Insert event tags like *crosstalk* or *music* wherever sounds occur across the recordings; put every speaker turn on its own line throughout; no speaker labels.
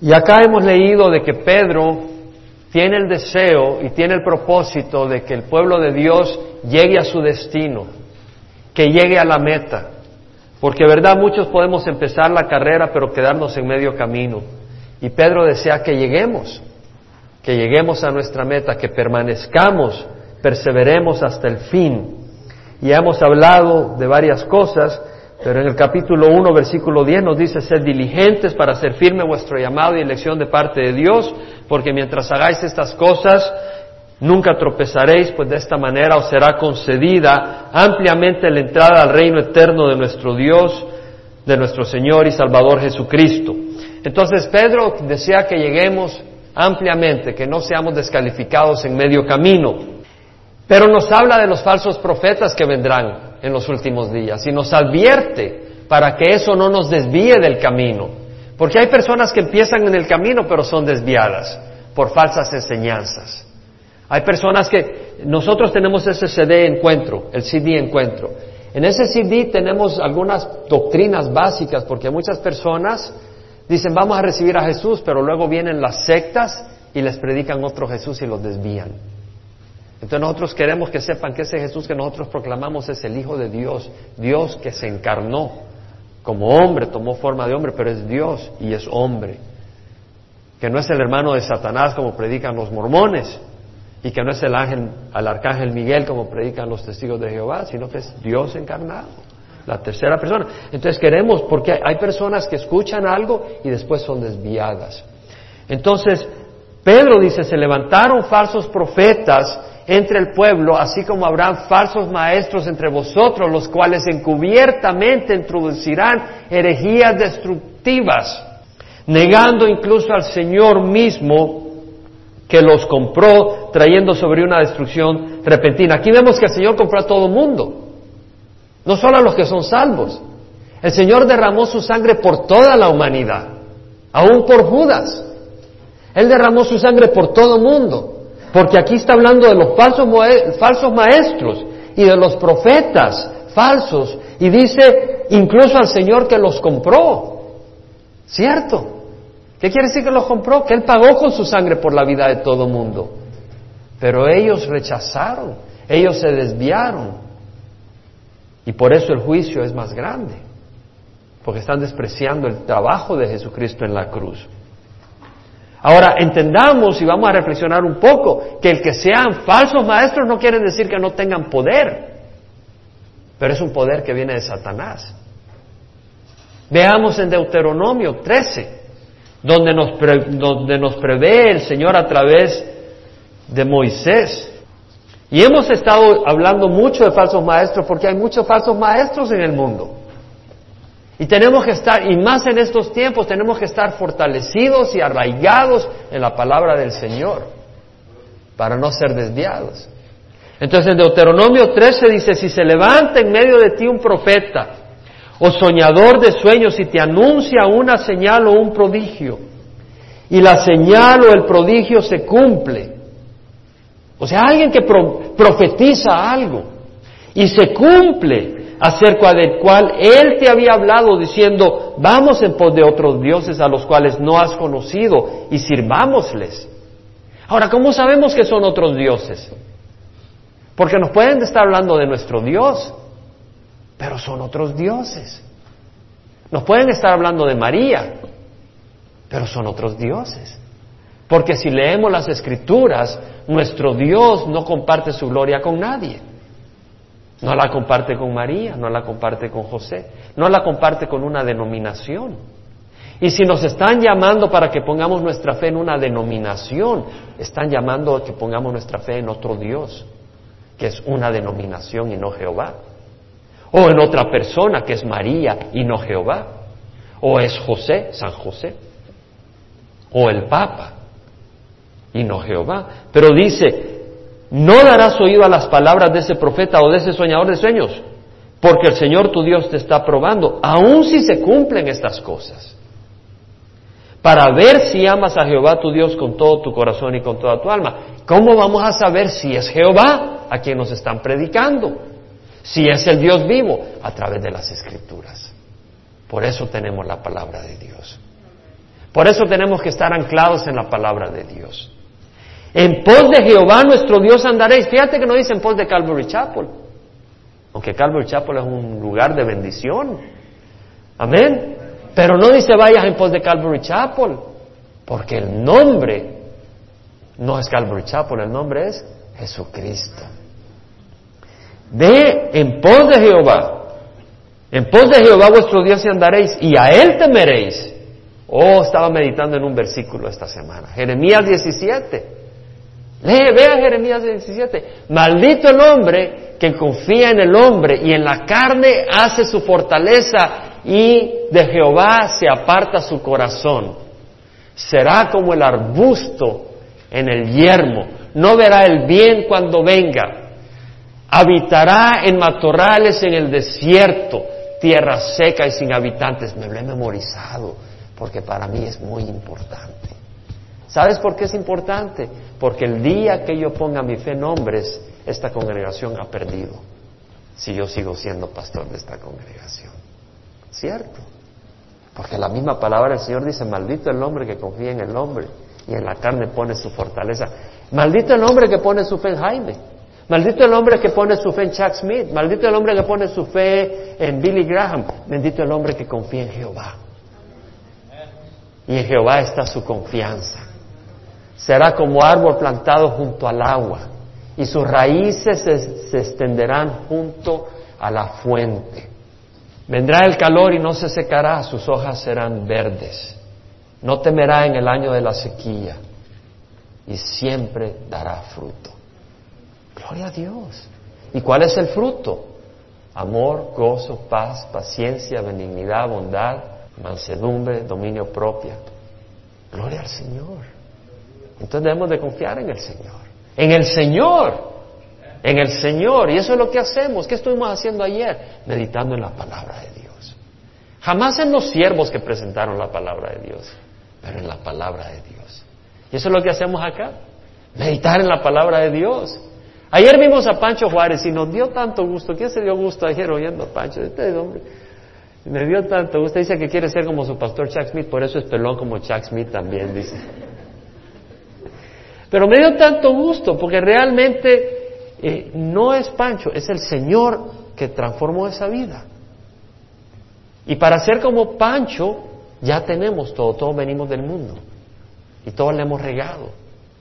Y acá hemos leído de que Pedro tiene el deseo y tiene el propósito de que el pueblo de Dios llegue a su destino, que llegue a la meta. Porque, verdad, muchos podemos empezar la carrera pero quedarnos en medio camino. Y Pedro desea que lleguemos, que lleguemos a nuestra meta, que permanezcamos, perseveremos hasta el fin. Y hemos hablado de varias cosas, pero en el capítulo 1, versículo 10 nos dice, sed diligentes para hacer firme vuestro llamado y elección de parte de Dios, porque mientras hagáis estas cosas, nunca tropezaréis, pues de esta manera os será concedida ampliamente la entrada al reino eterno de nuestro Dios, de nuestro Señor y Salvador Jesucristo. Entonces Pedro desea que lleguemos ampliamente, que no seamos descalificados en medio camino. Pero nos habla de los falsos profetas que vendrán en los últimos días y nos advierte para que eso no nos desvíe del camino. Porque hay personas que empiezan en el camino pero son desviadas por falsas enseñanzas. Hay personas que nosotros tenemos ese CD encuentro, el CD encuentro. En ese CD tenemos algunas doctrinas básicas porque muchas personas dicen vamos a recibir a Jesús, pero luego vienen las sectas y les predican otro Jesús y los desvían. Entonces nosotros queremos que sepan que ese Jesús que nosotros proclamamos es el Hijo de Dios, Dios que se encarnó como hombre, tomó forma de hombre, pero es Dios y es hombre. Que no es el hermano de Satanás como predican los mormones y que no es el ángel, al arcángel Miguel como predican los testigos de Jehová, sino que es Dios encarnado, la tercera persona. Entonces queremos, porque hay personas que escuchan algo y después son desviadas. Entonces, Pedro dice, se levantaron falsos profetas entre el pueblo, así como habrán falsos maestros entre vosotros, los cuales encubiertamente introducirán herejías destructivas, negando incluso al Señor mismo que los compró, trayendo sobre una destrucción repentina. Aquí vemos que el Señor compró a todo el mundo, no solo a los que son salvos. El Señor derramó su sangre por toda la humanidad, aún por Judas. Él derramó su sangre por todo el mundo. Porque aquí está hablando de los falsos, falsos maestros y de los profetas falsos. Y dice incluso al Señor que los compró. ¿Cierto? ¿Qué quiere decir que los compró? Que Él pagó con su sangre por la vida de todo mundo. Pero ellos rechazaron, ellos se desviaron. Y por eso el juicio es más grande. Porque están despreciando el trabajo de Jesucristo en la cruz. Ahora, entendamos y vamos a reflexionar un poco que el que sean falsos maestros no quiere decir que no tengan poder, pero es un poder que viene de Satanás. Veamos en Deuteronomio 13, donde nos, donde nos prevé el Señor a través de Moisés. Y hemos estado hablando mucho de falsos maestros porque hay muchos falsos maestros en el mundo. Y tenemos que estar, y más en estos tiempos, tenemos que estar fortalecidos y arraigados en la palabra del Señor para no ser desviados. Entonces en Deuteronomio 13 dice, si se levanta en medio de ti un profeta o soñador de sueños y te anuncia una señal o un prodigio, y la señal o el prodigio se cumple, o sea, alguien que profetiza algo y se cumple, acerca del cual Él te había hablado diciendo, vamos en pos de otros dioses a los cuales no has conocido y sirvámosles. Ahora, ¿cómo sabemos que son otros dioses? Porque nos pueden estar hablando de nuestro Dios, pero son otros dioses. Nos pueden estar hablando de María, pero son otros dioses. Porque si leemos las escrituras, nuestro Dios no comparte su gloria con nadie. No la comparte con María, no la comparte con José, no la comparte con una denominación. Y si nos están llamando para que pongamos nuestra fe en una denominación, están llamando a que pongamos nuestra fe en otro Dios, que es una denominación y no Jehová. O en otra persona, que es María y no Jehová. O es José, San José. O el Papa y no Jehová. Pero dice, no darás oído a las palabras de ese profeta o de ese soñador de sueños, porque el Señor tu Dios te está probando, aun si se cumplen estas cosas, para ver si amas a Jehová tu Dios con todo tu corazón y con toda tu alma. ¿Cómo vamos a saber si es Jehová a quien nos están predicando? Si es el Dios vivo, a través de las escrituras. Por eso tenemos la palabra de Dios. Por eso tenemos que estar anclados en la palabra de Dios. En pos de Jehová nuestro Dios andaréis. Fíjate que no dice en pos de Calvary Chapel. Aunque Calvary Chapel es un lugar de bendición. Amén. Pero no dice vayas en pos de Calvary Chapel. Porque el nombre no es Calvary Chapel, el nombre es Jesucristo. Ve en pos de Jehová. En pos de Jehová vuestro Dios y andaréis y a Él temeréis. Oh, estaba meditando en un versículo esta semana. Jeremías 17. Lee, vea Jeremías 17. Maldito el hombre que confía en el hombre y en la carne hace su fortaleza y de Jehová se aparta su corazón. Será como el arbusto en el yermo. No verá el bien cuando venga. Habitará en matorrales en el desierto, tierra seca y sin habitantes. Me lo he memorizado porque para mí es muy importante. ¿Sabes por qué es importante? Porque el día que yo ponga mi fe en hombres, esta congregación ha perdido. Si yo sigo siendo pastor de esta congregación. ¿Cierto? Porque la misma palabra del Señor dice, maldito el hombre que confía en el hombre y en la carne pone su fortaleza. Maldito el hombre que pone su fe en Jaime. Maldito el hombre que pone su fe en Chuck Smith. Maldito el hombre que pone su fe en Billy Graham. Bendito el hombre que confía en Jehová. Y en Jehová está su confianza será como árbol plantado junto al agua y sus raíces se, extenderán junto a la fuente. Vendrá el calor y no se secará, sus hojas serán verdes. No temerá en el año de la sequía y siempre dará fruto. Gloria a Dios. ¿Y cuál es el fruto? Amor, gozo, paz, paciencia, benignidad, bondad, mansedumbre, dominio propio. Gloria al Señor. Entonces debemos de confiar en el Señor. En el Señor. En el Señor. Y eso es lo que hacemos. ¿Qué estuvimos haciendo ayer? Meditando en la palabra de Dios. Jamás en los siervos que presentaron la palabra de Dios, pero en la palabra de Dios. Y eso es lo que hacemos acá. Meditar en la palabra de Dios. Ayer vimos a Pancho Juárez y nos dio tanto gusto. ¿Quién se dio gusto ayer oyendo a Pancho? Este me dio tanto gusto. Dice que quiere ser como su pastor Chuck Smith, por eso es pelón como Chuck Smith también, dice. Pero me dio tanto gusto porque realmente eh, no es Pancho, es el Señor que transformó esa vida. Y para ser como Pancho, ya tenemos todo, todos venimos del mundo y todos le hemos regado.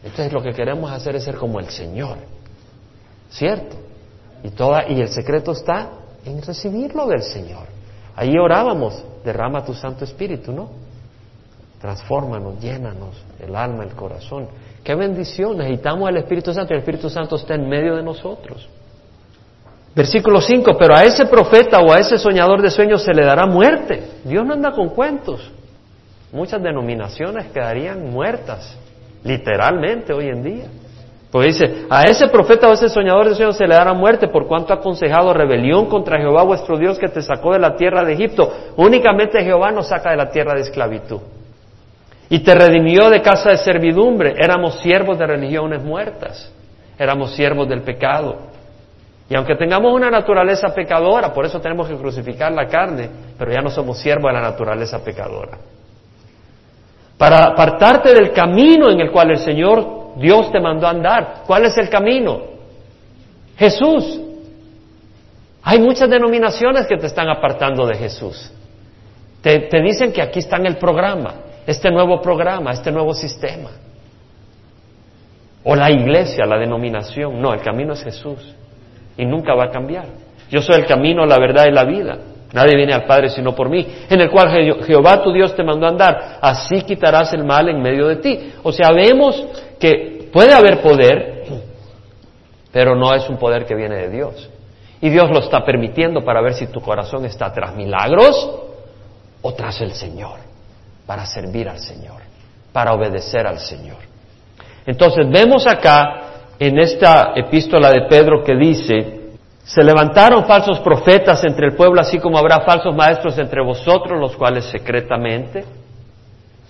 Entonces lo que queremos hacer es ser como el Señor, ¿cierto? Y, toda, y el secreto está en recibirlo del Señor. Ahí orábamos, derrama tu Santo Espíritu, ¿no? Transfórmanos, llénanos el alma, el corazón. Qué bendición, necesitamos el Espíritu Santo y el Espíritu Santo está en medio de nosotros. Versículo 5, pero a ese profeta o a ese soñador de sueños se le dará muerte. Dios no anda con cuentos. Muchas denominaciones quedarían muertas, literalmente hoy en día. Pues dice, a ese profeta o a ese soñador de sueños se le dará muerte por cuanto ha aconsejado rebelión contra Jehová vuestro Dios que te sacó de la tierra de Egipto. Únicamente Jehová nos saca de la tierra de esclavitud. Y te redimió de casa de servidumbre. Éramos siervos de religiones muertas. Éramos siervos del pecado. Y aunque tengamos una naturaleza pecadora, por eso tenemos que crucificar la carne, pero ya no somos siervos de la naturaleza pecadora. Para apartarte del camino en el cual el Señor Dios te mandó a andar. ¿Cuál es el camino? Jesús. Hay muchas denominaciones que te están apartando de Jesús. Te, dicen que aquí está en el programa este nuevo programa, este nuevo sistema. O la iglesia, la denominación. No, el camino es Jesús. Y nunca va a cambiar. Yo soy el camino, la verdad y la vida. Nadie viene al Padre sino por mí, en el cual Jehová tu Dios te mandó a andar. Así quitarás el mal en medio de ti. O sea, vemos que puede haber poder, pero no es un poder que viene de Dios. Y Dios lo está permitiendo para ver si tu corazón está tras milagros o tras el Señor para servir al Señor, para obedecer al Señor. Entonces vemos acá en esta epístola de Pedro que dice, se levantaron falsos profetas entre el pueblo, así como habrá falsos maestros entre vosotros, los cuales secretamente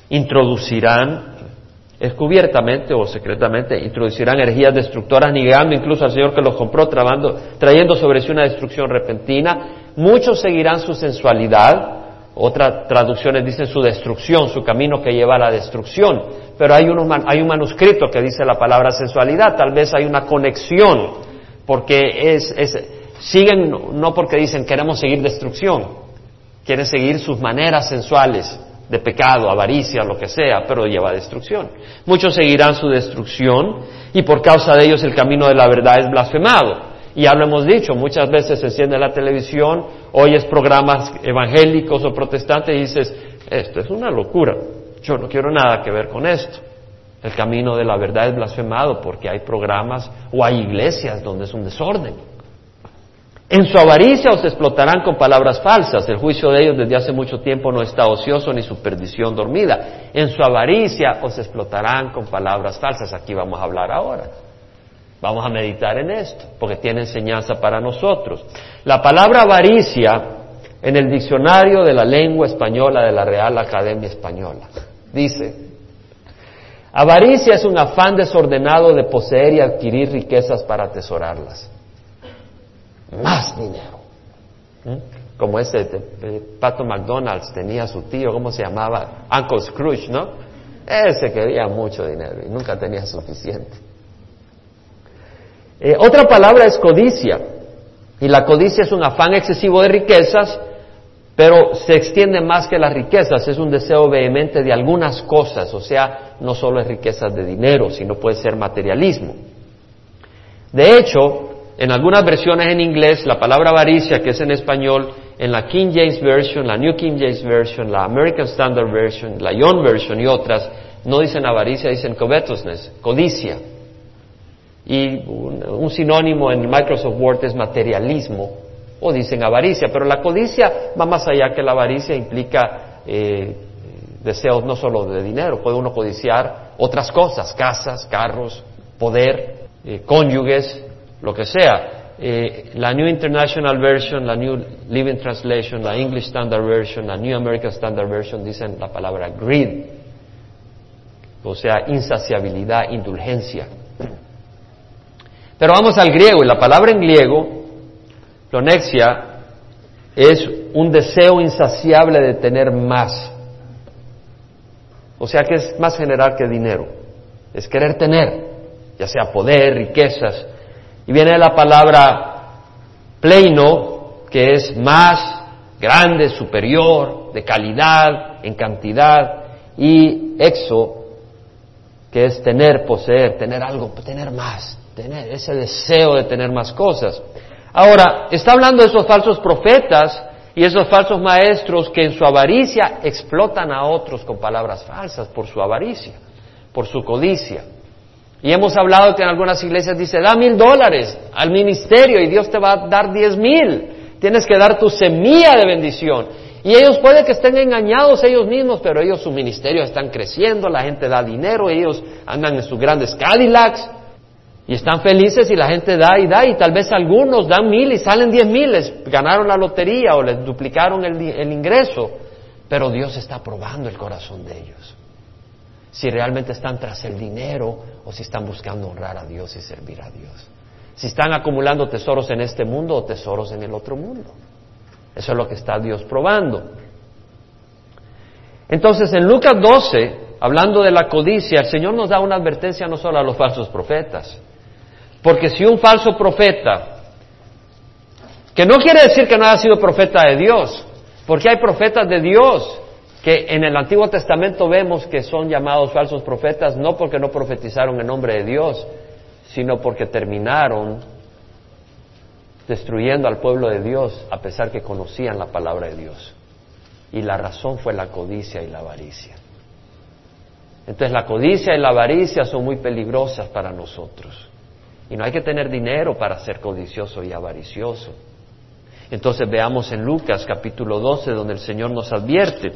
introducirán, descubiertamente o secretamente, introducirán herejías destructoras, negando incluso al Señor que los compró, trayendo sobre sí una destrucción repentina. Muchos seguirán su sensualidad Otras traducciones dicen su destrucción, su camino que lleva a la destrucción. Pero hay, hay un manuscrito que dice la palabra sensualidad. Tal vez hay una conexión, porque es, siguen no porque dicen queremos seguir destrucción, quieren seguir sus maneras sensuales de pecado, avaricia, lo que sea, pero lleva a destrucción. Muchos seguirán su destrucción y por causa de ellos el camino de la verdad es blasfemado. Ya lo hemos dicho, muchas veces se enciende la televisión, oyes programas evangélicos o protestantes y dices, esto es una locura, yo no quiero nada que ver con esto. El camino de la verdad es blasfemado porque hay programas o hay iglesias donde es un desorden. En su avaricia os explotarán con palabras falsas. El juicio de ellos desde hace mucho tiempo no está ocioso ni su perdición dormida. En su avaricia os explotarán con palabras falsas. Aquí vamos a hablar ahora. Vamos a meditar en esto, porque tiene enseñanza para nosotros. La palabra avaricia en el diccionario de la lengua española de la Real Academia Española dice, avaricia es un afán desordenado de poseer y adquirir riquezas para atesorarlas más dinero. ¿Mm? Como ese Pato McDonald's tenía su tío, ¿cómo se llamaba? Uncle Scrooge, ¿no? Ese quería mucho dinero y nunca tenía suficiente. Eh, otra palabra es codicia. Y la codicia es un afán excesivo de riquezas, pero se extiende más que las riquezas. Es un deseo vehemente de algunas cosas, o sea, no solo es riquezas de dinero, sino puede ser materialismo. De hecho, en algunas versiones en inglés, la palabra avaricia, que es en español, en la King James Version, la New King James Version, la American Standard Version, la Young Version y otras, no dicen avaricia, dicen covetousness, codicia. Y un, sinónimo en Microsoft Word es materialismo, o dicen avaricia, pero la codicia va más allá que la avaricia, implica eh, deseos no solo de dinero, puede uno codiciar otras cosas, casas, carros, poder, eh, cónyuges, lo que sea. Eh, la New International Version, la New Living Translation, la English Standard Version, la New American Standard Version dicen la palabra greed, o sea, insaciabilidad, indulgencia. Pero vamos al griego, y la palabra en griego, plonexia, es un deseo insaciable de tener más. O sea que es más general que dinero. Es querer tener, ya sea poder, riquezas, y viene la palabra pleino, que es más grande, superior, de calidad, en cantidad, y exo, que es tener, poseer, tener algo, tener más, tener ese deseo de tener más cosas. Ahora, está hablando de esos falsos profetas y esos falsos maestros que en su avaricia explotan a otros con palabras falsas por su avaricia, por su codicia. Y hemos hablado que en algunas iglesias dice, da mil dólares al ministerio y Dios te va a dar diez mil. Tienes que dar tu semilla de bendición. Y ellos puede que estén engañados ellos mismos, pero ellos su ministerio están creciendo, la gente da dinero, ellos andan en sus grandes Cadillacs y están felices y la gente da y da y tal vez algunos dan mil y salen diez mil, les ganaron la lotería o les duplicaron el, el ingreso, pero Dios está probando el corazón de ellos si realmente están tras el dinero o si están buscando honrar a Dios y servir a Dios. Si están acumulando tesoros en este mundo o tesoros en el otro mundo. Eso es lo que está Dios probando. Entonces, en Lucas 12, hablando de la codicia, el Señor nos da una advertencia no solo a los falsos profetas. Porque si un falso profeta, que no quiere decir que no haya sido profeta de Dios, porque hay profetas de Dios que en el Antiguo Testamento vemos que son llamados falsos profetas no porque no profetizaron en nombre de Dios, sino porque terminaron destruyendo al pueblo de Dios a pesar que conocían la palabra de Dios. Y la razón fue la codicia y la avaricia. Entonces la codicia y la avaricia son muy peligrosas para nosotros. Y no hay que tener dinero para ser codicioso y avaricioso. Entonces veamos en Lucas capítulo 12 donde el Señor nos advierte.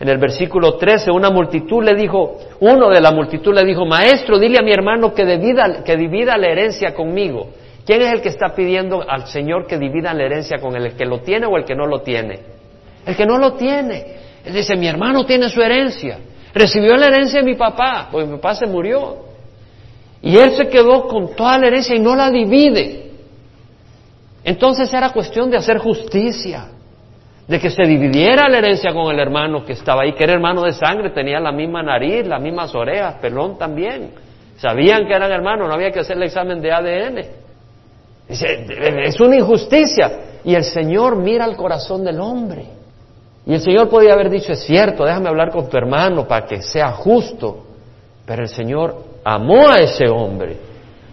En el versículo 13, una multitud le dijo, uno de la multitud le dijo, maestro, dile a mi hermano que divida, que divida la herencia conmigo. ¿Quién es el que está pidiendo al Señor que divida la herencia con él? ¿El que lo tiene o el que no lo tiene? El que no lo tiene. Él dice, mi hermano tiene su herencia. Recibió la herencia de mi papá, porque mi papá se murió. Y él se quedó con toda la herencia y no la divide. Entonces era cuestión de hacer justicia de que se dividiera la herencia con el hermano que estaba ahí, que era hermano de sangre, tenía la misma nariz, las mismas orejas, pelón también. Sabían que eran hermanos, no había que hacer el examen de ADN. Es una injusticia. Y el Señor mira el corazón del hombre. Y el Señor podía haber dicho, es cierto, déjame hablar con tu hermano para que sea justo. Pero el Señor amó a ese hombre.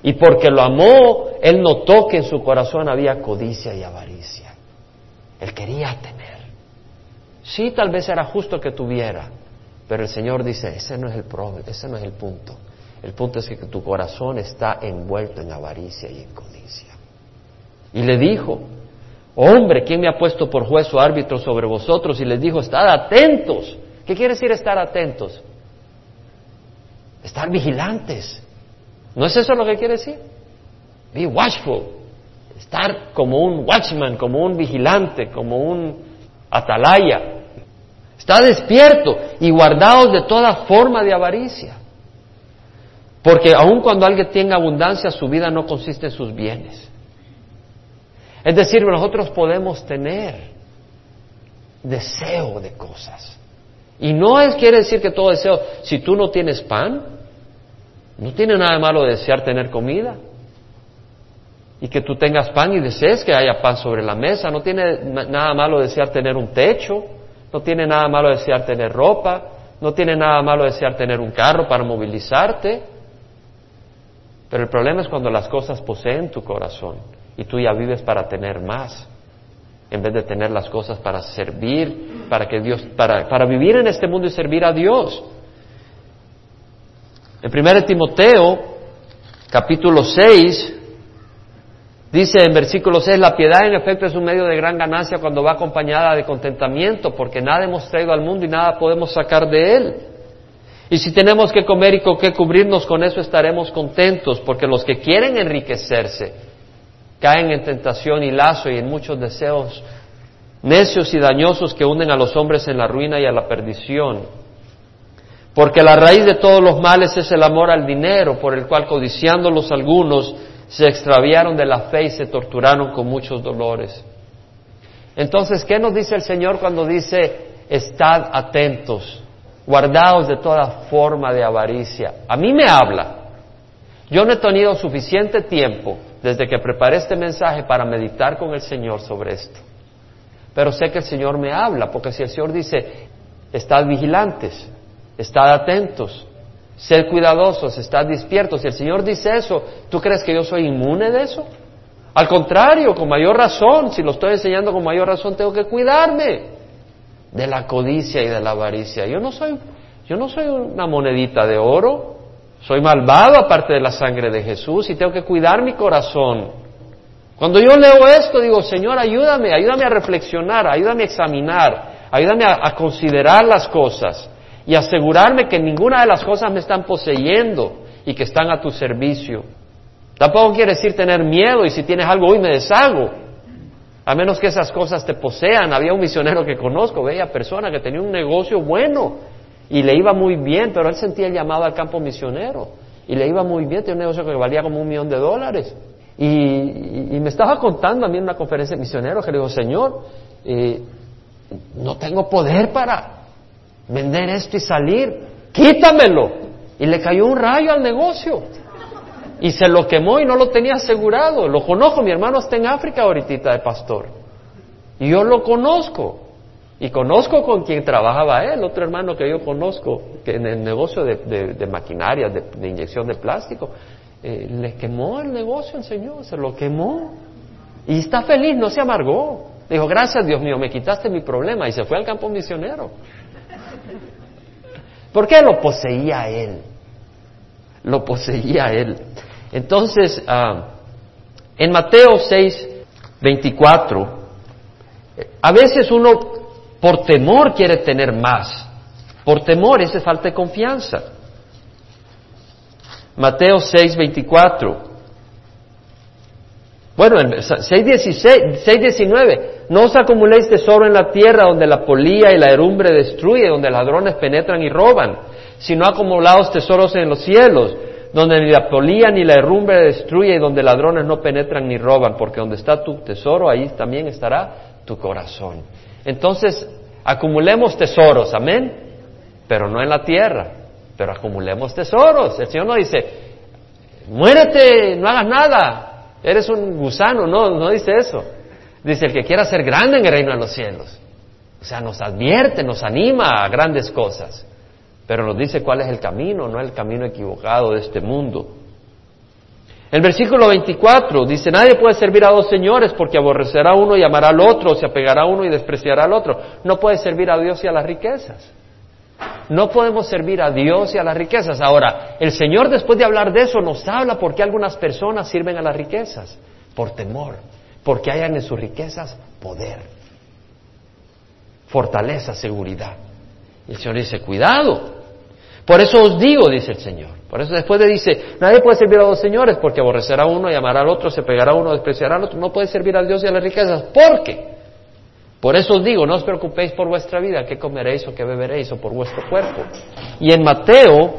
Y porque lo amó, Él notó que en su corazón había codicia y avaricia. Él quería tener. Sí, tal vez era justo que tuviera, pero el Señor dice, ese no es el problema, ese no es el punto. El punto es que tu corazón está envuelto en avaricia y en codicia. Y le dijo, hombre, ¿quién me ha puesto por juez o árbitro sobre vosotros? Y les dijo, estad atentos. ¿Qué quiere decir estar atentos? Estar vigilantes. ¿No es eso lo que quiere decir? Be watchful. Estar como un watchman, como un vigilante, como un atalaya. Está despierto y guardaos de toda forma de avaricia. Porque aun cuando alguien tenga abundancia, su vida no consiste en sus bienes. Es decir, nosotros podemos tener deseo de cosas. Y no es quiere decir que todo deseo, si tú no tienes pan, no tiene nada malo desear tener comida. Y que tú tengas pan y desees que haya pan sobre la mesa. No tiene nada malo desear tener un techo. No tiene nada malo desear tener ropa. No tiene nada malo desear tener un carro para movilizarte. Pero el problema es cuando las cosas poseen tu corazón y tú ya vives para tener más, en vez de tener las cosas para servir, para que Dios, para, para vivir en este mundo y servir a Dios. En 1 Timoteo, capítulo 6, dice en versículo 6, la piedad en efecto es un medio de gran ganancia cuando va acompañada de contentamiento, porque nada hemos traído al mundo y nada podemos sacar de él. Y si tenemos que comer y con qué cubrirnos, con eso estaremos contentos, porque los que quieren enriquecerse caen en tentación y lazo y en muchos deseos necios y dañosos que hunden a los hombres en la ruina y a la perdición. Porque la raíz de todos los males es el amor al dinero, por el cual codiciándolos algunos se extraviaron de la fe y se torturaron con muchos dolores. Entonces, ¿qué nos dice el Señor cuando dice, estad atentos? guardaos de toda forma de avaricia. A mí me habla. Yo no he tenido suficiente tiempo desde que preparé este mensaje para meditar con el Señor sobre esto. Pero sé que el Señor me habla, porque si el Señor dice, estad vigilantes, estad atentos, sed cuidadosos, estad despiertos, si el Señor dice eso, ¿tú crees que yo soy inmune de eso? Al contrario, con mayor razón, si lo estoy enseñando con mayor razón, tengo que cuidarme de la codicia y de la avaricia. Yo no soy, yo no soy una monedita de oro, soy malvado aparte de la sangre de Jesús y tengo que cuidar mi corazón. Cuando yo leo esto digo, Señor, ayúdame, ayúdame a reflexionar, ayúdame a examinar, ayúdame a, considerar las cosas y asegurarme que ninguna de las cosas me están poseyendo y que están a tu servicio. Tampoco quiere decir tener miedo y si tienes algo hoy me deshago a menos que esas cosas te posean. Había un misionero que conozco, bella persona, que tenía un negocio bueno y le iba muy bien, pero él sentía el llamado al campo misionero y le iba muy bien, tenía un negocio que valía como un millón de dólares. Y, me estaba contando a mí en una conferencia de misioneros que le digo, Señor, eh, no tengo poder para vender esto y salir, quítamelo. Y le cayó un rayo al negocio y se lo quemó y no lo tenía asegurado. Lo conozco, mi hermano está en África ahorita de pastor. Y yo lo conozco. Y conozco con quien trabajaba él, otro hermano que yo conozco, que en el negocio de, de, maquinaria, de, inyección de plástico, eh, le quemó el negocio el Señor, se lo quemó. Y está feliz, no se amargó. Dijo, gracias Dios mío, me quitaste mi problema y se fue al campo misionero. ¿Por qué lo poseía él? Lo poseía él. Entonces, ah, en Mateo 6, 24, a veces uno por temor quiere tener más. Por temor, ese falta de confianza. Mateo 6, 24. Bueno, en 6, 19. No os acumuléis tesoro en la tierra donde la polía y la herumbre destruye, donde ladrones penetran y roban, sino acumulaos tesoros en los cielos donde ni la polía ni la herrumbre destruye y donde ladrones no penetran ni roban, porque donde está tu tesoro, ahí también estará tu corazón. Entonces, acumulemos tesoros, amén, pero no en la tierra, pero acumulemos tesoros. El Señor no dice, muérete, no hagas nada, eres un gusano, no, no dice eso. Dice, el que quiera ser grande en el reino de los cielos. O sea, nos advierte, nos anima a grandes cosas, pero nos dice cuál es el camino, no el camino equivocado de este mundo. El versículo 24 dice, nadie puede servir a dos señores porque aborrecerá a uno y amará al otro, o se apegará a uno y despreciará al otro. No puede servir a Dios y a las riquezas. No podemos servir a Dios y a las riquezas. Ahora, el Señor después de hablar de eso nos habla por qué algunas personas sirven a las riquezas. Por temor, porque hayan en sus riquezas poder, fortaleza, seguridad. Y el Señor dice, cuidado. Por eso os digo, dice el Señor. Por eso después de dice, nadie puede servir a dos señores porque aborrecerá a uno y amará al otro, se pegará a uno, despreciará al otro. No puede servir al Dios y a las riquezas. ¿Por qué? Por eso os digo, no os preocupéis por vuestra vida, qué comeréis o qué beberéis o por vuestro cuerpo. Y en Mateo,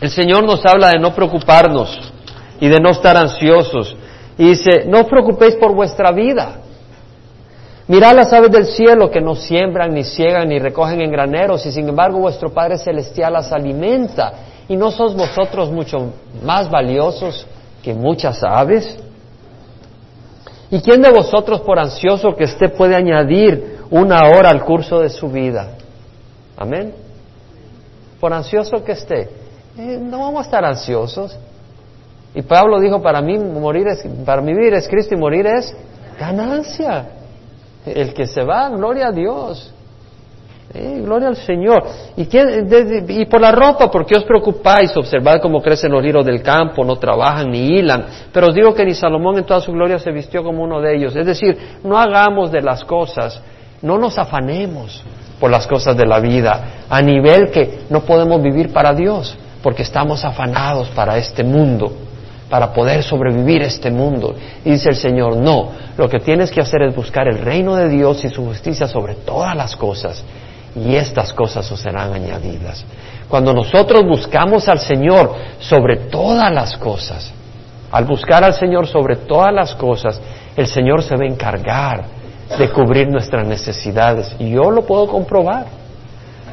el Señor nos habla de no preocuparnos y de no estar ansiosos. Y dice, no os preocupéis por vuestra vida. Mirad las aves del cielo que no siembran, ni ciegan, ni recogen en graneros, y sin embargo vuestro Padre Celestial las alimenta. ¿Y no sois vosotros mucho más valiosos que muchas aves? ¿Y quién de vosotros, por ansioso que esté, puede añadir una hora al curso de su vida? Amén. Por ansioso que esté. Eh, no vamos a estar ansiosos. Y Pablo dijo, para mí morir es, para mí vivir es Cristo y morir es ganancia. El que se va, gloria a Dios. Eh, gloria al Señor. ¿Y, y por la ropa, ¿por qué os preocupáis? Observad cómo crecen los liros del campo, no trabajan ni hilan. Pero os digo que ni Salomón en toda su gloria se vistió como uno de ellos. Es decir, no hagamos de las cosas, no nos afanemos por las cosas de la vida, a nivel que no podemos vivir para Dios, porque estamos afanados para este mundo para poder sobrevivir este mundo. Y dice el Señor, no, lo que tienes que hacer es buscar el reino de Dios y su justicia sobre todas las cosas y estas cosas os serán añadidas. Cuando nosotros buscamos al Señor sobre todas las cosas, al buscar al Señor sobre todas las cosas, el Señor se va a encargar de cubrir nuestras necesidades. Y yo lo puedo comprobar.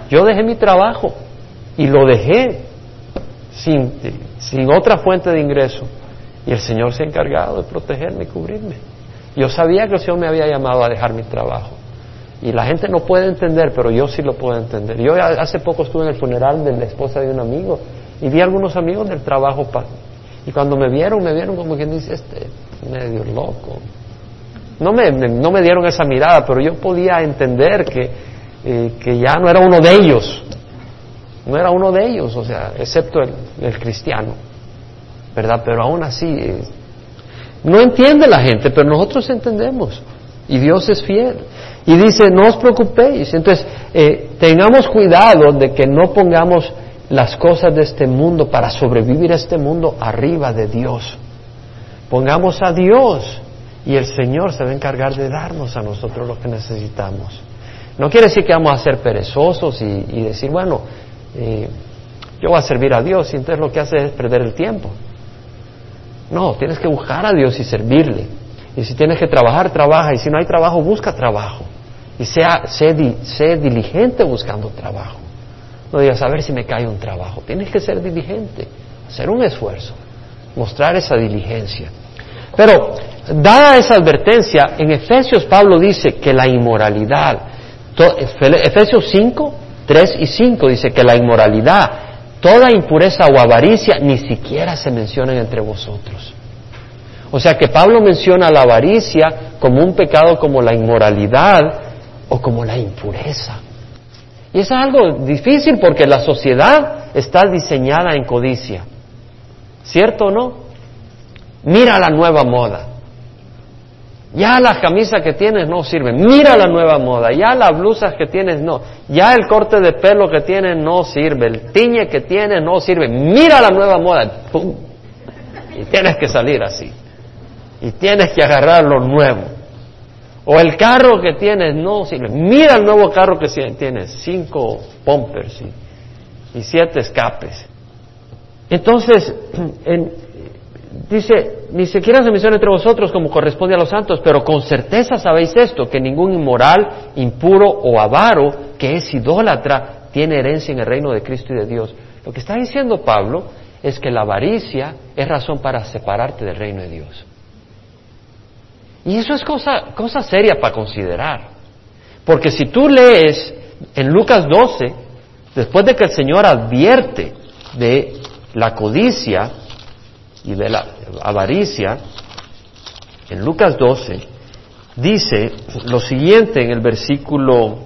Yo dejé mi trabajo y lo dejé sin, sin otra fuente de ingreso. Y el Señor se ha encargado de protegerme y cubrirme. Yo sabía que el Señor me había llamado a dejar mi trabajo. Y la gente no puede entender, pero yo sí lo puedo entender. Yo hace poco estuve en el funeral de la esposa de un amigo y vi a algunos amigos del trabajo y cuando me vieron, me vieron como quien dice, este medio loco. No me, no me dieron esa mirada, pero yo podía entender que, eh, que ya no era uno de ellos. No era uno de ellos, o sea, excepto el, el cristiano. ¿Verdad? Pero aún así, eh, no entiende la gente, pero nosotros entendemos. Y Dios es fiel. Y dice, no os preocupéis. Entonces, eh, tengamos cuidado de que no pongamos las cosas de este mundo para sobrevivir a este mundo arriba de Dios. Pongamos a Dios y el Señor se va a encargar de darnos a nosotros lo que necesitamos. No quiere decir que vamos a ser perezosos y, decir, bueno, eh, yo voy a servir a Dios y entonces lo que hace es perder el tiempo. No, tienes que buscar a Dios y servirle. Y si tienes que trabajar, trabaja. Y si no hay trabajo, busca trabajo. Y sea, sé, diligente buscando trabajo. No digas, a ver si me cae un trabajo. Tienes que ser diligente, hacer un esfuerzo, mostrar esa diligencia. Pero, dada esa advertencia, en Efesios Pablo dice que la inmoralidad, Efesios 5, 3 y 5 dice que la inmoralidad, toda impureza o avaricia ni siquiera se mencionan entre vosotros. O sea que Pablo menciona la avaricia como un pecado como la inmoralidad o como la impureza. Y es algo difícil porque la sociedad está diseñada en codicia. ¿Cierto o no? Mira la nueva moda. Ya las camisas que tienes no sirven. Mira la nueva moda. Ya las blusas que tienes no. Ya el corte de pelo que tienes no sirve. El tiñe que tienes no sirve. Mira la nueva moda. Y tienes que salir así. Y tienes que agarrar lo nuevo. O el carro que tienes no. Mira el nuevo carro que tienes, cinco bumpers y, siete escapes. Entonces, *clears throat* dice, ni siquiera se menciona entre vosotros como corresponde a los santos, pero con certeza sabéis esto, que ningún inmoral, impuro o avaro que es idólatra tiene herencia en el reino de Cristo y de Dios. Lo que está diciendo Pablo es que la avaricia es razón para separarte del reino de Dios. Y eso es cosa, cosa seria para considerar. Porque si tú lees en Lucas 12, después de que el Señor advierte de la codicia y de la avaricia, en Lucas 12, dice lo siguiente en el versículo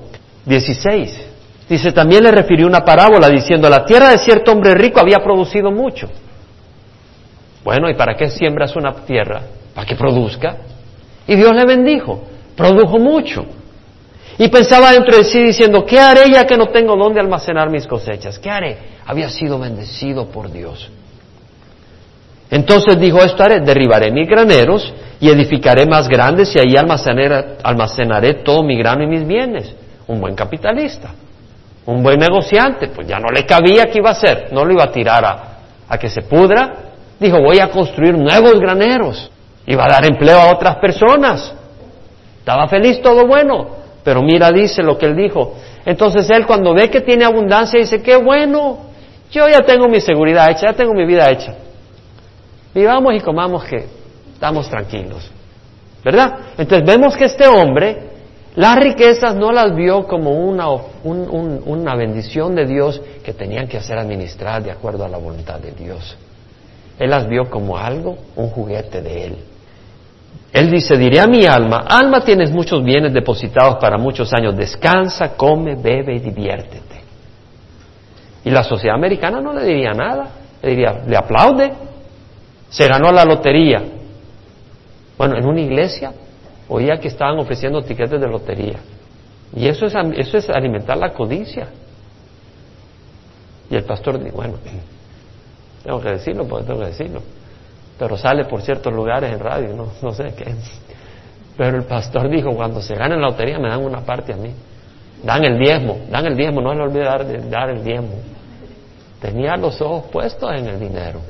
16. Dice, también le refirió una parábola diciendo, la tierra de cierto hombre rico había producido mucho. Bueno, ¿y para qué siembras una tierra? Para que produzca. Y Dios le bendijo, produjo mucho. Y pensaba dentro de sí diciendo, ¿qué haré ya que no tengo dónde almacenar mis cosechas? ¿Qué haré? Había sido bendecido por Dios. Entonces dijo, esto haré, derribaré mis graneros y edificaré más grandes y ahí almacenaré, todo mi grano y mis bienes. Un buen capitalista, un buen negociante, pues ya no le cabía qué iba a hacer, no lo iba a tirar a, a que se pudra. Dijo, voy a construir nuevos graneros, iba a dar empleo a otras personas. Estaba feliz, todo bueno. Pero mira, dice lo que él dijo. Entonces él cuando ve que tiene abundancia dice, qué bueno, yo ya tengo mi seguridad hecha, ya tengo mi vida hecha. Vivamos y comamos que estamos tranquilos. ¿Verdad? Entonces vemos que este hombre las riquezas no las vio como una, una bendición de Dios que tenían que hacer administrar de acuerdo a la voluntad de Dios. Él las vio como algo, un juguete de Él. Él dice, diré a mi alma, alma tienes muchos bienes depositados para muchos años, descansa, come, bebe y diviértete. Y la sociedad americana no le diría nada, le diría, le aplaude, se ganó la lotería. Bueno, en una iglesia oía que estaban ofreciendo tiquetes de lotería. Y eso es, eso es alimentar la codicia. Y el pastor dice, bueno, tengo que decirlo, porque tengo que decirlo pero sale por ciertos lugares en radio, no, no sé qué. Pero el pastor dijo, cuando se gane la lotería me dan una parte a mí. Dan el diezmo, dan el diezmo, no le olvide dar, dar el diezmo. Tenía los ojos puestos en el dinero.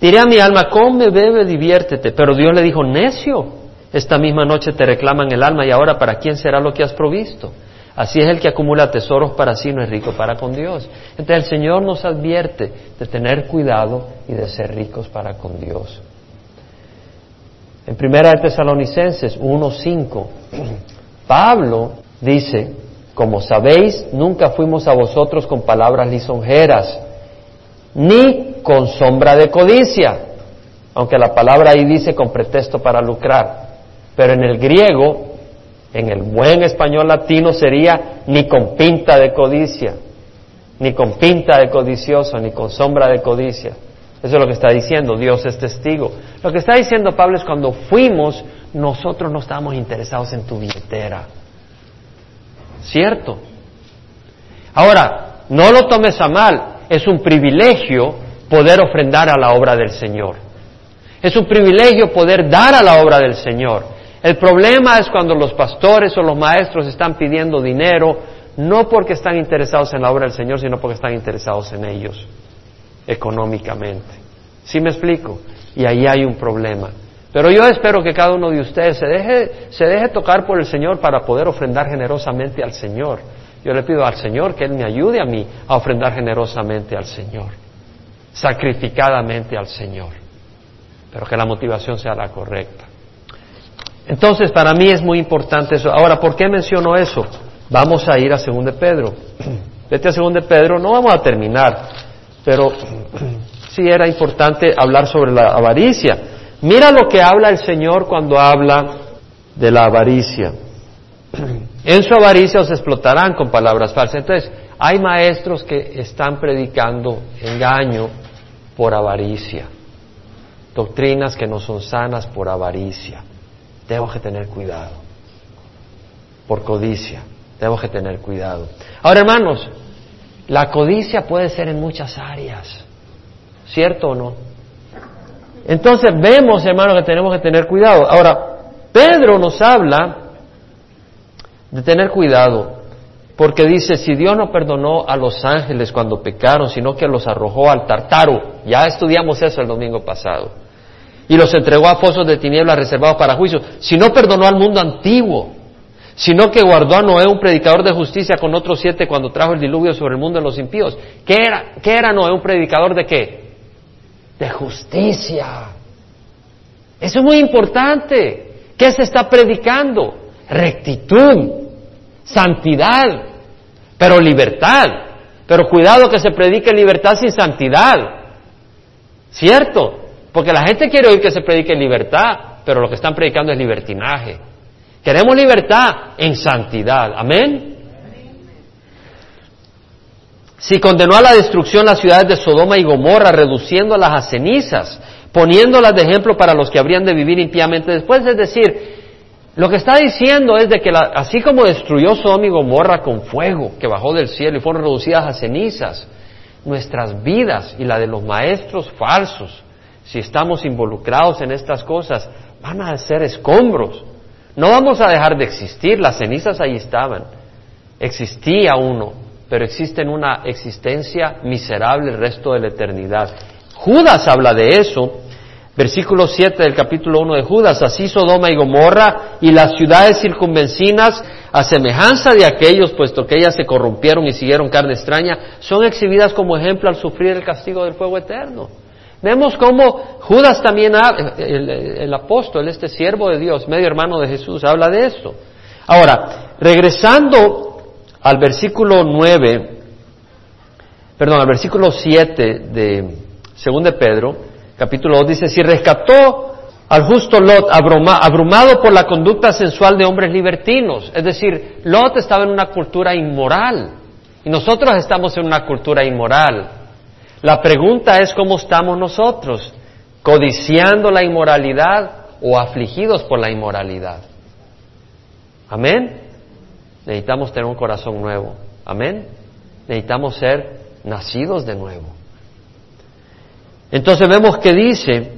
Diré a mi alma, come, bebe, diviértete. Pero Dios le dijo, necio, esta misma noche te reclaman el alma y ahora para quién será lo que has provisto. Así es el que acumula tesoros para sí, no es rico para con Dios. Entonces el Señor nos advierte de tener cuidado y de ser ricos para con Dios. En Primera de Tesalonicenses 1.5, *clears throat* Pablo dice, como sabéis, nunca fuimos a vosotros con palabras lisonjeras, ni con sombra de codicia, aunque la palabra ahí dice con pretexto para lucrar. Pero en el griego en el buen español latino sería ni con pinta de codicia, ni con pinta de codicioso, ni con sombra de codicia. Eso es lo que está diciendo, Dios es testigo. Lo que está diciendo Pablo es cuando fuimos, nosotros no estábamos interesados en tu billetera. ¿Cierto? Ahora, no lo tomes a mal, es un privilegio poder ofrendar a la obra del Señor. Es un privilegio poder dar a la obra del Señor. El problema es cuando los pastores o los maestros están pidiendo dinero, no porque están interesados en la obra del Señor, sino porque están interesados en ellos, económicamente. ¿Sí me explico? Y ahí hay un problema. Pero yo espero que cada uno de ustedes se deje, se deje tocar por el Señor para poder ofrendar generosamente al Señor. Yo le pido al Señor que Él me ayude a mí a ofrendar generosamente al Señor, sacrificadamente al Señor, pero que la motivación sea la correcta. Entonces, para mí es muy importante eso. Ahora, ¿por qué menciono eso? Vamos a ir a 2 de Pedro. *clears throat* Vete a 2 de Pedro, no vamos a terminar, pero *clears throat* sí era importante hablar sobre la avaricia. Mira lo que habla el Señor cuando habla de la avaricia. *clears throat* En su avaricia os explotarán con palabras falsas. Entonces, hay maestros que están predicando engaño por avaricia, doctrinas que no son sanas por avaricia. Tengo que tener cuidado. Por codicia, tengo que tener cuidado. Ahora, hermanos, la codicia puede ser en muchas áreas. ¿Cierto o no? Entonces vemos, hermanos, que tenemos que tener cuidado. Ahora, Pedro nos habla de tener cuidado. Porque dice, si Dios no perdonó a los ángeles cuando pecaron, sino que los arrojó al tartaro, ya estudiamos eso el domingo pasado, y los entregó a fosos de tinieblas reservados para juicio, si no perdonó al mundo antiguo, sino que guardó a Noé un predicador de justicia con otros siete cuando trajo el diluvio sobre el mundo de los impíos. ¿Qué era, qué era Noé un predicador de qué? De justicia. Eso es muy importante. ¿Qué se está predicando? Rectitud, santidad, pero libertad. Pero cuidado que se predique libertad sin santidad. ¿Cierto? Porque la gente quiere oír que se predique libertad, pero lo que están predicando es libertinaje. Queremos libertad en santidad. Amén. Si condenó a la destrucción las ciudades de Sodoma y Gomorra, reduciéndolas a cenizas, poniéndolas de ejemplo para los que habrían de vivir impíamente después, es decir, lo que está diciendo es de que así como destruyó Sodoma y Gomorra con fuego que bajó del cielo y fueron reducidas a cenizas, nuestras vidas y la de los maestros falsos, si estamos involucrados en estas cosas, van a ser escombros. No vamos a dejar de existir, las cenizas ahí estaban. Existía uno, pero existe en una existencia miserable el resto de la eternidad. Judas habla de eso, versículo 7 del capítulo 1 de Judas, así Sodoma y Gomorra y las ciudades circunvencinas, a semejanza de aquellos, puesto que ellas se corrompieron y siguieron carne extraña, son exhibidas como ejemplo al sufrir el castigo del fuego eterno. Vemos cómo Judas también, el, apóstol, este siervo de Dios, medio hermano de Jesús, habla de esto. Ahora, regresando al versículo 9, perdón, al versículo 7 de 2 de Pedro, capítulo 2, dice, si rescató al justo Lot abrumado por la conducta sensual de hombres libertinos, es decir, Lot estaba en una cultura inmoral y nosotros estamos en una cultura inmoral. La pregunta es cómo estamos nosotros, codiciando la inmoralidad o afligidos por la inmoralidad. Amén. Necesitamos tener un corazón nuevo. Amén. Necesitamos ser nacidos de nuevo. Entonces vemos que dice,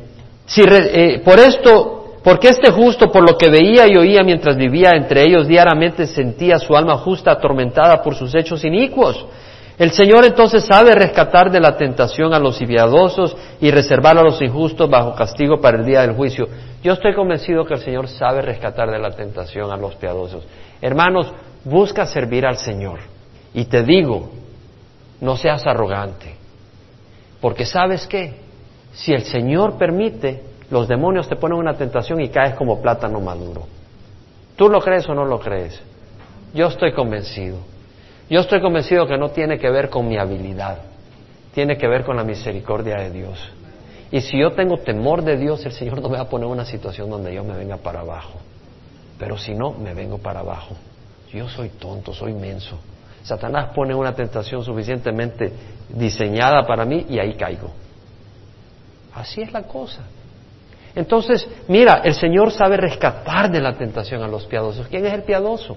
si eh, por esto, porque este justo por lo que veía y oía mientras vivía entre ellos diariamente sentía su alma justa atormentada por sus hechos inicuos. El Señor entonces sabe rescatar de la tentación a los piadosos y reservar a los injustos bajo castigo para el día del juicio. Yo estoy convencido que el Señor sabe rescatar de la tentación a los piadosos. Hermanos, busca servir al Señor. Y te digo, no seas arrogante. Porque sabes qué? Si el Señor permite, los demonios te ponen una tentación y caes como plátano maduro. ¿Tú lo crees o no lo crees? Yo estoy convencido. Yo estoy convencido que no tiene que ver con mi habilidad, tiene que ver con la misericordia de Dios. Y si yo tengo temor de Dios, el Señor no me va a poner en una situación donde yo me venga para abajo. Pero si no, me vengo para abajo. Yo soy tonto, soy menso. Satanás pone una tentación suficientemente diseñada para mí y ahí caigo. Así es la cosa. Entonces, mira, el Señor sabe rescatar de la tentación a los piadosos. ¿Quién es el piadoso?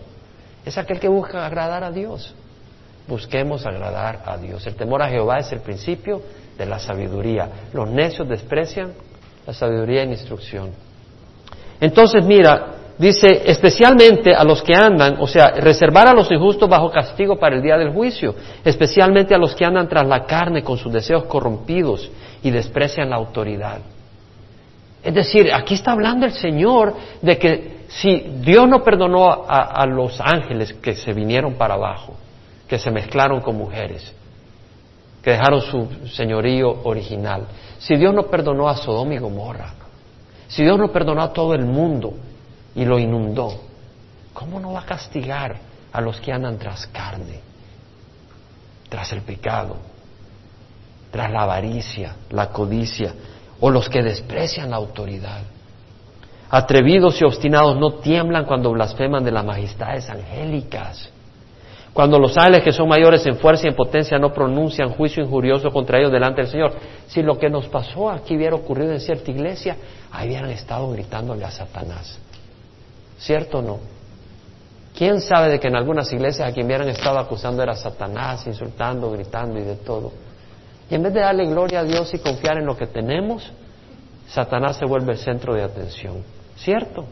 Es aquel que busca agradar a Dios. Busquemos agradar a Dios. El temor a Jehová es el principio de la sabiduría. Los necios desprecian la sabiduría en instrucción. Entonces, mira, dice, especialmente a los que andan, o sea, reservar a los injustos bajo castigo para el día del juicio, especialmente a los que andan tras la carne con sus deseos corrompidos y desprecian la autoridad. Es decir, aquí está hablando el Señor de que si Dios no perdonó a, los ángeles que se vinieron para abajo, que se mezclaron con mujeres, que dejaron su señorío original, si Dios no perdonó a Sodoma y Gomorra, si Dios no perdonó a todo el mundo y lo inundó, ¿cómo no va a castigar a los que andan tras carne, tras el pecado, tras la avaricia, la codicia, o los que desprecian la autoridad? Atrevidos y obstinados no tiemblan cuando blasfeman de las majestades angélicas. Cuando los ángeles que son mayores en fuerza y en potencia no pronuncian juicio injurioso contra ellos delante del Señor. Si lo que nos pasó aquí hubiera ocurrido en cierta iglesia, ahí hubieran estado gritándole a Satanás. ¿Cierto o no? ¿Quién sabe de que en algunas iglesias a quien hubieran estado acusando era Satanás, insultando, gritando y de todo? Y en vez de darle gloria a Dios y confiar en lo que tenemos, Satanás se vuelve el centro de atención. ¿Cierto?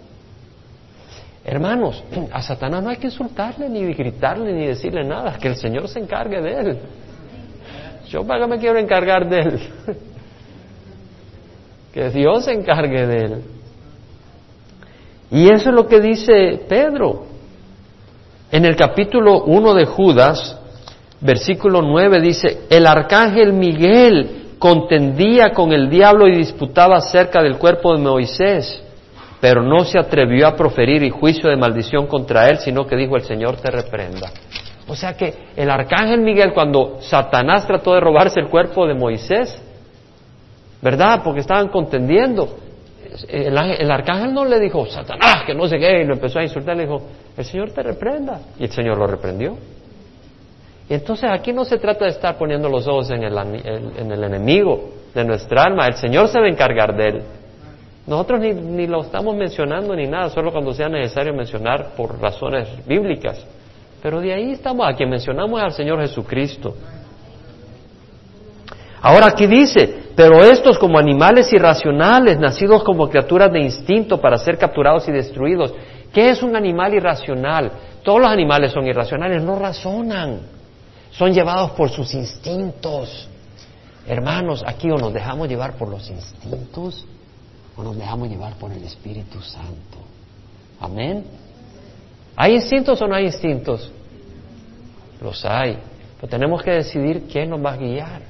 Hermanos, a Satanás no hay que insultarle, ni gritarle, ni decirle nada, que el Señor se encargue de él. Yo para me quiero encargar de él. *laughs* que Dios se encargue de él. Y eso es lo que dice Pedro. En el capítulo 1 de Judas, versículo 9 dice, el arcángel Miguel contendía con el diablo y disputaba acerca del cuerpo de Moisés, pero no se atrevió a proferir juicio de maldición contra él, sino que dijo, el Señor te reprenda. O sea que el arcángel Miguel, cuando Satanás trató de robarse el cuerpo de Moisés, ¿verdad? Porque estaban contendiendo, el, arcángel no le dijo, Satanás, que no sé qué, y lo empezó a insultar, le dijo, el Señor te reprenda. Y el Señor lo reprendió. Y entonces aquí no se trata de estar poniendo los ojos en el, en el enemigo de nuestra alma, el Señor se va a encargar de él. Nosotros ni, lo estamos mencionando ni nada, solo cuando sea necesario mencionar por razones bíblicas. Pero de ahí estamos, a quien mencionamos al Señor Jesucristo. Ahora aquí dice, pero estos como animales irracionales, nacidos como criaturas de instinto para ser capturados y destruidos. ¿Qué es un animal irracional? Todos los animales son irracionales, no razonan, son llevados por sus instintos. Hermanos, aquí o nos dejamos llevar por los instintos o nos dejamos llevar por el Espíritu Santo. Amén. ¿Hay instintos o no hay instintos? Los hay. Pero tenemos que decidir quién nos va a guiar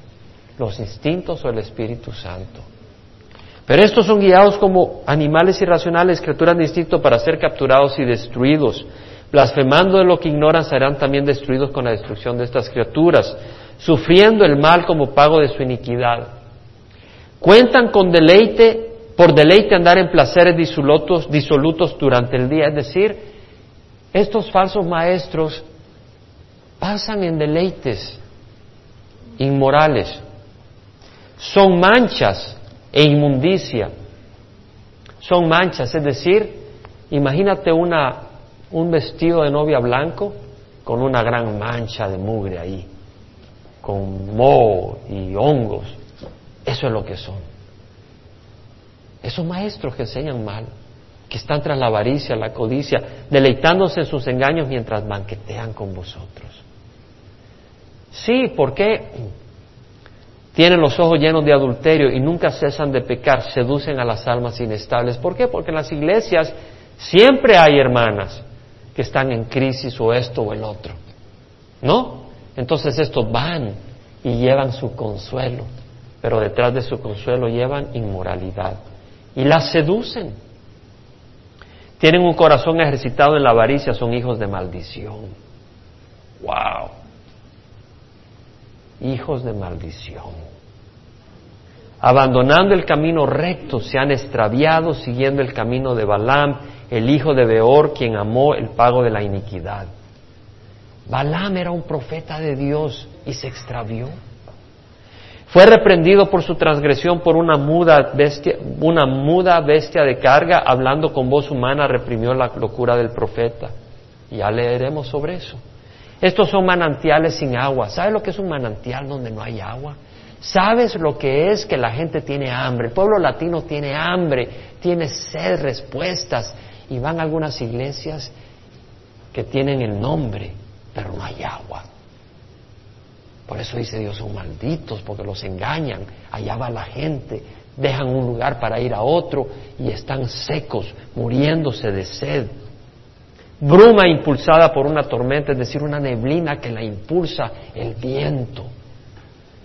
los instintos o el Espíritu Santo. Pero estos son guiados como animales irracionales, criaturas de instinto para ser capturados y destruidos. Blasfemando de lo que ignoran serán también destruidos con la destrucción de estas criaturas, sufriendo el mal como pago de su iniquidad. Cuentan con deleite, por deleite andar en placeres disolutos, disolutos durante el día. Es decir, estos falsos maestros pasan en deleites inmorales, son manchas e inmundicia. Son manchas, es decir, imagínate una, un vestido de novia blanco con una gran mancha de mugre ahí, con moho y hongos. Eso es lo que son. Esos maestros que enseñan mal, que están tras la avaricia, la codicia, deleitándose en sus engaños mientras banquetean con vosotros. Sí, ¿por qué? tienen los ojos llenos de adulterio y nunca cesan de pecar, seducen a las almas inestables. ¿Por qué? Porque en las iglesias siempre hay hermanas que están en crisis o esto o el otro. ¿No? Entonces estos van y llevan su consuelo, pero detrás de su consuelo llevan inmoralidad y las seducen. Tienen un corazón ejercitado en la avaricia, son hijos de maldición. ¡Wow! hijos de maldición. Abandonando el camino recto, se han extraviado siguiendo el camino de Balaam, el hijo de Beor, quien amó el pago de la iniquidad. Balaam era un profeta de Dios y se extravió. Fue reprendido por su transgresión por una muda bestia, una muda bestia de carga, hablando con voz humana, reprimió la locura del profeta. Ya leeremos sobre eso. Estos son manantiales sin agua. ¿Sabes lo que es un manantial donde no hay agua? ¿Sabes lo que es que la gente tiene hambre? El pueblo latino tiene hambre, tiene sed, respuestas. Y van a algunas iglesias que tienen el nombre, pero no hay agua. Por eso dice Dios, son malditos, porque los engañan. Allá va la gente, dejan un lugar para ir a otro y están secos, muriéndose de sed bruma impulsada por una tormenta, es decir, una neblina que la impulsa el viento.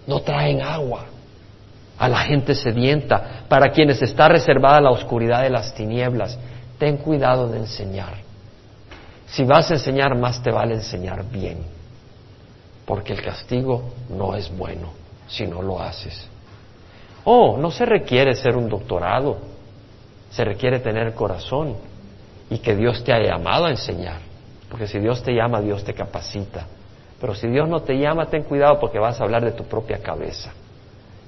No traen agua a la gente sedienta, para quienes está reservada la oscuridad de las tinieblas. Ten cuidado de enseñar. Si vas a enseñar, más te vale enseñar bien, porque el castigo no es bueno si no lo haces. Oh, no se requiere ser un doctorado, se requiere tener corazón y que Dios te haya llamado a enseñar. Porque si Dios te llama, Dios te capacita. Pero si Dios no te llama, ten cuidado porque vas a hablar de tu propia cabeza.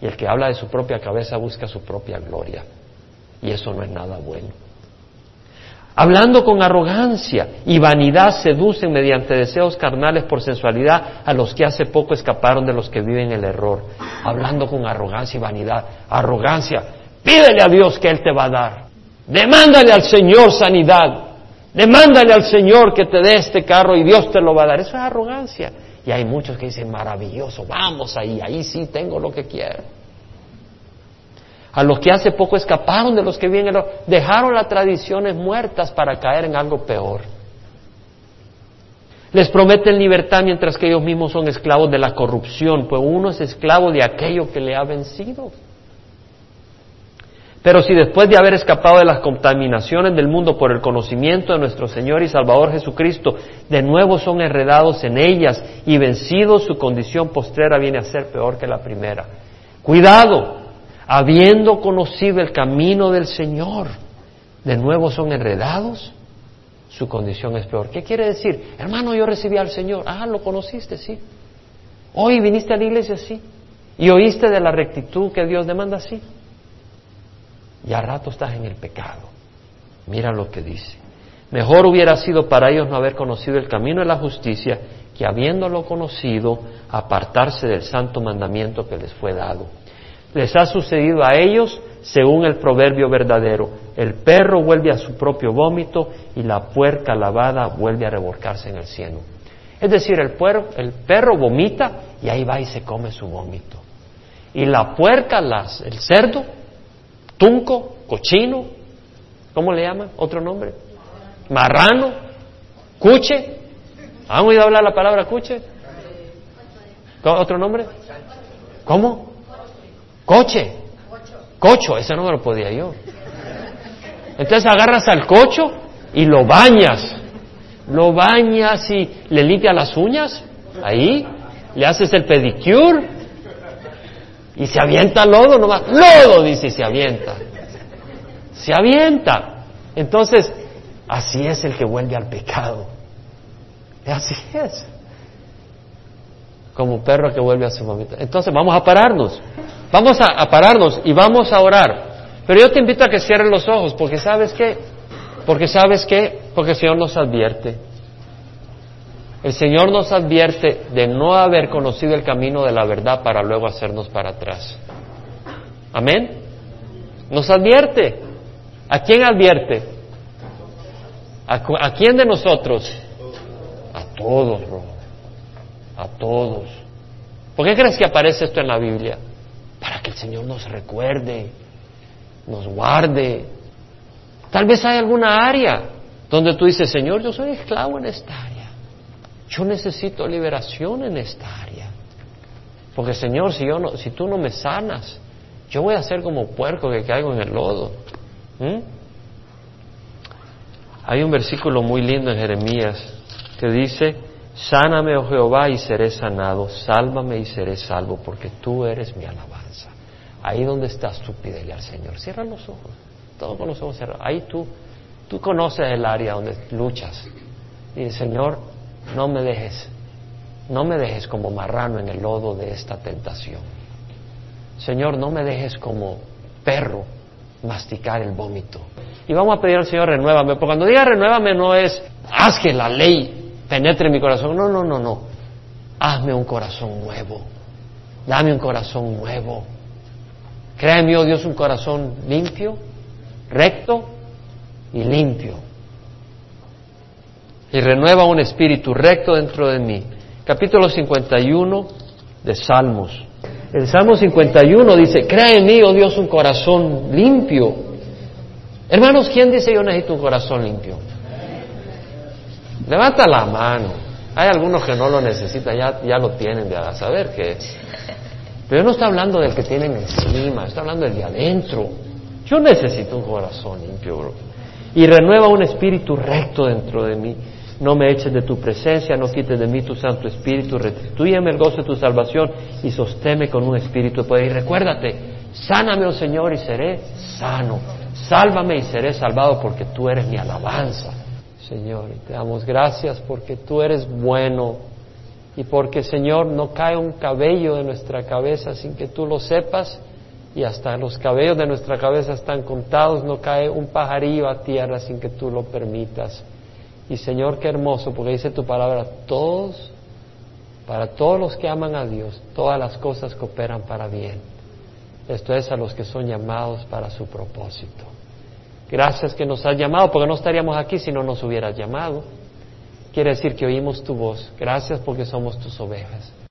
Y el que habla de su propia cabeza busca su propia gloria. Y eso no es nada bueno. Hablando con arrogancia y vanidad seducen mediante deseos carnales por sensualidad a los que hace poco escaparon de los que viven el error. Hablando con arrogancia y vanidad. Arrogancia. Pídele a Dios que Él te va a dar. Demándale al Señor sanidad. Demándale al Señor que te dé este carro y Dios te lo va a dar. Eso es arrogancia. Y hay muchos que dicen, maravilloso, vamos ahí, ahí sí tengo lo que quiero. A los que hace poco escaparon de los que vienen, dejaron las tradiciones muertas para caer en algo peor. Les prometen libertad mientras que ellos mismos son esclavos de la corrupción, pues uno es esclavo de aquello que le ha vencido. Pero si después de haber escapado de las contaminaciones del mundo por el conocimiento de nuestro Señor y Salvador Jesucristo, de nuevo son enredados en ellas y vencidos, su condición postrera viene a ser peor que la primera. Cuidado, habiendo conocido el camino del Señor, de nuevo son enredados, su condición es peor. ¿Qué quiere decir? Hermano, yo recibí al Señor. Ah, lo conociste, sí. Hoy viniste a la iglesia, sí. Y oíste de la rectitud que Dios demanda, sí y a rato estás en el pecado. Mira lo que dice. Mejor hubiera sido para ellos no haber conocido el camino de la justicia que habiéndolo conocido, apartarse del santo mandamiento que les fue dado. Les ha sucedido a ellos según el proverbio verdadero. El perro vuelve a su propio vómito y la puerca lavada vuelve a revolcarse en el cielo. Es decir, el, el perro vomita y ahí va y se come su vómito. Y la puerca, las, el cerdo, tunco, cochino, ¿cómo le llaman? ¿Otro nombre? Marrano, cuche. ¿Han oído hablar la palabra cuche? ¿Otro nombre? ¿Cómo? Coche. Cocho, ese no me lo podía yo. Entonces agarras al cocho y lo bañas. Lo bañas y le limpias las uñas. Ahí. Le haces el pedicure y se avienta lodo nomás. Lodo, dice, y se avienta. Se avienta. Entonces, así es el que vuelve al pecado. Así es. Como un perro que vuelve a su mamita. Entonces, vamos a pararnos. Vamos a, pararnos y vamos a orar. Pero yo te invito a que cierres los ojos, porque sabes qué? Porque sabes qué? Porque el Señor nos advierte. El Señor nos advierte de no haber conocido el camino de la verdad para luego hacernos para atrás. Amén. Nos advierte. ¿A quién advierte? ¿A, quién de nosotros? A todos, A todos. ¿Por qué crees que aparece esto en la Biblia? Para que el Señor nos recuerde, nos guarde. Tal vez hay alguna área donde tú dices, Señor, yo soy esclavo en esta área. Yo necesito liberación en esta área. Porque Señor, si, yo no, si tú no me sanas, yo voy a ser como puerco que caigo en el lodo. ¿Mm? Hay un versículo muy lindo en Jeremías que dice, sáname, oh Jehová, y seré sanado, sálvame y seré salvo, porque tú eres mi alabanza. Ahí donde estás tú pídele al Señor. Cierra los ojos, todos con los ojos cerrados. Ahí tú, tú conoces el área donde luchas. Y Señor, no me dejes, no me dejes como marrano en el lodo de esta tentación. Señor, no me dejes como perro masticar el vómito. Y vamos a pedir al Señor, renuévame. Porque cuando diga renuévame no es, haz que la ley penetre en mi corazón. No, no, no, no. Hazme un corazón nuevo. Dame un corazón nuevo. Créeme, oh Dios, un corazón limpio, recto y limpio y renueva un espíritu recto dentro de mí. Capítulo 51 de Salmos. El Salmo 51 dice, crea en mí, oh Dios, un corazón limpio. Hermanos, ¿quién dice yo necesito un corazón limpio? Levanta la mano. Hay algunos que no lo necesitan, ya, ya lo tienen de a saber qué es. Pero no estoy hablando del que tienen encima, estoy hablando del de adentro. Yo necesito un corazón limpio. Y renueva un espíritu recto dentro de mí no me eches de tu presencia, no quites de mí tu Santo Espíritu, restituyeme el gozo de tu salvación y sostéme con un espíritu de poder. Y recuérdate, sáname, oh Señor, y seré sano. Sálvame y seré salvado porque tú eres mi alabanza. Señor, y te damos gracias porque tú eres bueno y porque, Señor, no cae un cabello de nuestra cabeza sin que tú lo sepas y hasta los cabellos de nuestra cabeza están contados, no cae un pajarillo a tierra sin que tú lo permitas. Y Señor, qué hermoso, porque dice tu palabra, todos, para todos los que aman a Dios, todas las cosas cooperan para bien. Esto es a los que son llamados para su propósito. Gracias que nos has llamado, porque no estaríamos aquí si no nos hubieras llamado. Quiere decir que oímos tu voz. Gracias porque somos tus ovejas.